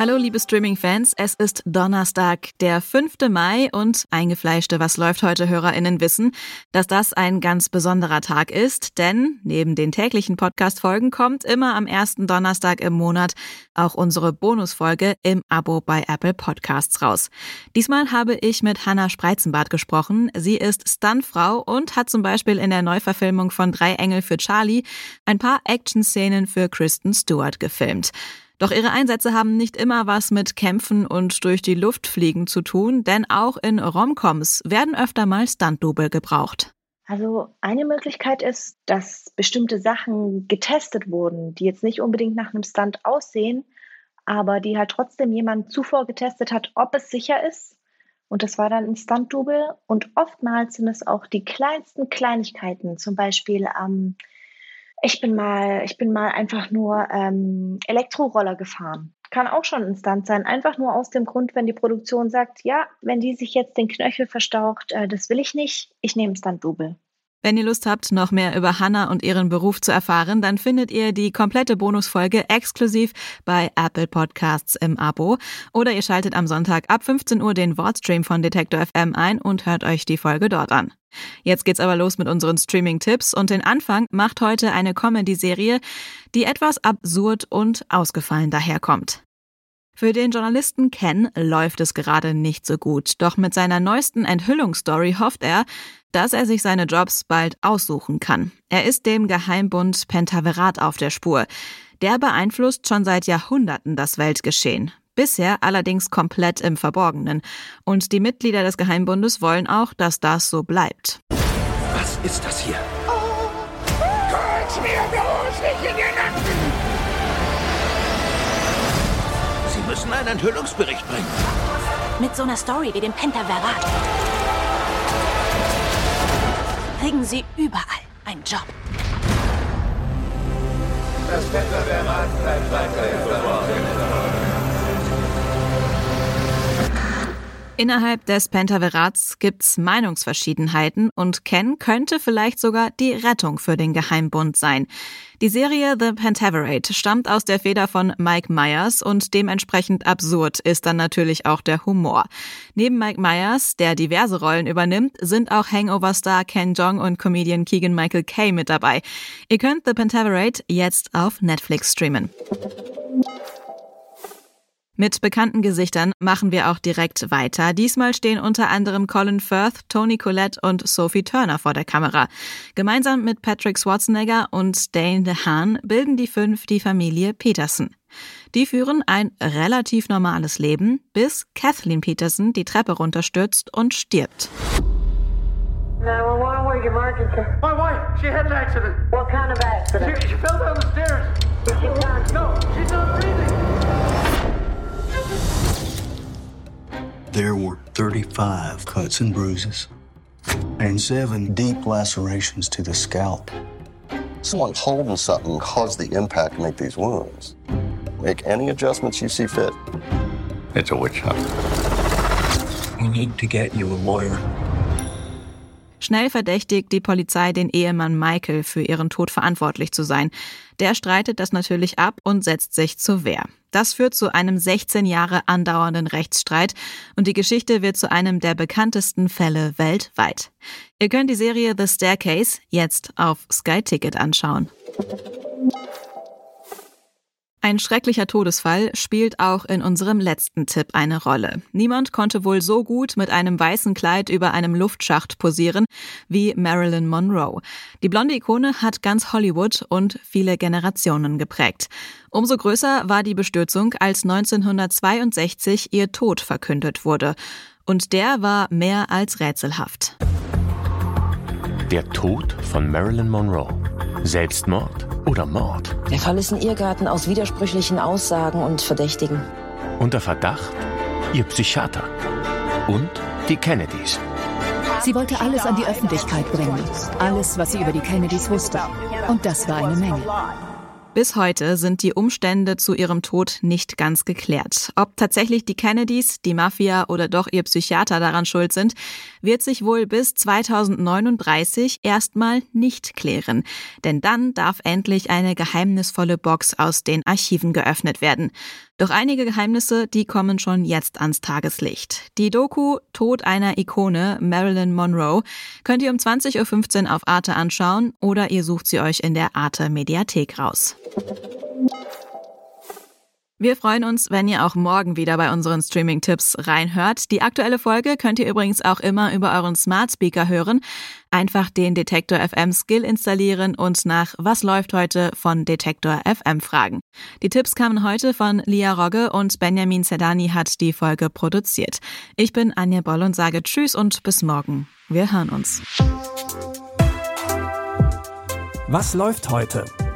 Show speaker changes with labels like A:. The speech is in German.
A: Hallo liebe Streaming-Fans, es ist Donnerstag, der 5. Mai und eingefleischte Was läuft heute HörerInnen wissen, dass das ein ganz besonderer Tag ist, denn neben den täglichen Podcast-Folgen kommt immer am ersten Donnerstag im Monat auch unsere Bonusfolge im Abo bei Apple Podcasts raus. Diesmal habe ich mit Hannah Spreizenbart gesprochen. Sie ist Stuntfrau und hat zum Beispiel in der Neuverfilmung von Drei Engel für Charlie ein paar Action-Szenen für Kristen Stewart gefilmt. Doch ihre Einsätze haben nicht immer was mit Kämpfen und durch die Luft fliegen zu tun, denn auch in Romcoms werden öfter mal Stunt-Double gebraucht.
B: Also eine Möglichkeit ist, dass bestimmte Sachen getestet wurden, die jetzt nicht unbedingt nach einem Stunt aussehen, aber die halt trotzdem jemand zuvor getestet hat, ob es sicher ist. Und das war dann ein Stunt-Double. Und oftmals sind es auch die kleinsten Kleinigkeiten, zum Beispiel ähm, ich bin mal, ich bin mal einfach nur ähm, Elektroroller gefahren. Kann auch schon ein Stunt sein. Einfach nur aus dem Grund, wenn die Produktion sagt, ja, wenn die sich jetzt den Knöchel verstaucht, äh, das will ich nicht, ich nehme Stunt-Double.
A: Wenn ihr Lust habt, noch mehr über Hannah und ihren Beruf zu erfahren, dann findet ihr die komplette Bonusfolge exklusiv bei Apple Podcasts im Abo. Oder ihr schaltet am Sonntag ab 15 Uhr den Wortstream von Detektor FM ein und hört euch die Folge dort an. Jetzt geht's aber los mit unseren Streaming-Tipps und den Anfang macht heute eine Comedy-Serie, die etwas absurd und ausgefallen daherkommt. Für den Journalisten Ken läuft es gerade nicht so gut, doch mit seiner neuesten Enthüllungsstory hofft er, dass er sich seine Jobs bald aussuchen kann. Er ist dem Geheimbund Pentaverat auf der Spur. Der beeinflusst schon seit Jahrhunderten das Weltgeschehen. Bisher allerdings komplett im Verborgenen. Und die Mitglieder des Geheimbundes wollen auch, dass das so bleibt.
C: Was ist das hier? Oh, müssen einen Enthüllungsbericht bringen.
D: Mit so einer Story wie dem Pentaverrat kriegen Sie überall einen Job.
C: Das Pentaverrat bleibt weiterhin verborgen.
A: Innerhalb des Pentaverats gibt's Meinungsverschiedenheiten und Ken könnte vielleicht sogar die Rettung für den Geheimbund sein. Die Serie The Pentaverate stammt aus der Feder von Mike Myers und dementsprechend absurd ist dann natürlich auch der Humor. Neben Mike Myers, der diverse Rollen übernimmt, sind auch Hangover-Star Ken Jong und Comedian Keegan Michael Kay mit dabei. Ihr könnt The Pentaverate jetzt auf Netflix streamen. Mit bekannten Gesichtern machen wir auch direkt weiter. Diesmal stehen unter anderem Colin Firth, Tony Collette und Sophie Turner vor der Kamera. Gemeinsam mit Patrick Schwarzenegger und Dane DeHaan bilden die fünf die Familie Peterson. Die führen ein relativ normales Leben, bis Kathleen Peterson die Treppe runterstürzt und stirbt.
E: My wife, she had an accident.
F: What kind of accident?
E: She, she fell down the stairs.
F: Is she
E: No, she's not breathing.
G: 35 cuts and bruises and seven deep lacerations to the scalp.
H: Someone holding something caused the impact to make these wounds. Make any adjustments you see fit.
C: It's a witch hunt.
G: We need to get you a lawyer.
A: Schnell verdächtigt die Polizei den Ehemann Michael für ihren Tod verantwortlich zu sein. Der streitet das natürlich ab und setzt sich zur Wehr. Das führt zu einem 16 Jahre andauernden Rechtsstreit und die Geschichte wird zu einem der bekanntesten Fälle weltweit. Ihr könnt die Serie The Staircase jetzt auf Sky Ticket anschauen. Ein schrecklicher Todesfall spielt auch in unserem letzten Tipp eine Rolle. Niemand konnte wohl so gut mit einem weißen Kleid über einem Luftschacht posieren wie Marilyn Monroe. Die blonde Ikone hat ganz Hollywood und viele Generationen geprägt. Umso größer war die Bestürzung, als 1962 ihr Tod verkündet wurde. Und der war mehr als rätselhaft.
I: Der Tod von Marilyn Monroe. Selbstmord oder Mord?
J: Der Fall ist ein Irrgarten aus widersprüchlichen Aussagen und Verdächtigen.
I: Unter Verdacht ihr Psychiater und die Kennedys.
K: Sie wollte alles an die Öffentlichkeit bringen. Alles, was sie über die Kennedys wusste. Und das war eine Menge.
A: Bis heute sind die Umstände zu ihrem Tod nicht ganz geklärt. Ob tatsächlich die Kennedys, die Mafia oder doch ihr Psychiater daran schuld sind, wird sich wohl bis 2039 erstmal nicht klären. Denn dann darf endlich eine geheimnisvolle Box aus den Archiven geöffnet werden. Doch einige Geheimnisse, die kommen schon jetzt ans Tageslicht. Die Doku Tod einer Ikone, Marilyn Monroe, könnt ihr um 20.15 Uhr auf Arte anschauen oder ihr sucht sie euch in der Arte Mediathek raus. Wir freuen uns, wenn ihr auch morgen wieder bei unseren Streaming-Tipps reinhört. Die aktuelle Folge könnt ihr übrigens auch immer über euren Smart Speaker hören. Einfach den Detektor FM Skill installieren und nach Was läuft heute von Detektor FM fragen. Die Tipps kamen heute von Lia Rogge und Benjamin Sedani hat die Folge produziert. Ich bin Anja Boll und sage Tschüss und bis morgen. Wir hören uns.
L: Was läuft heute?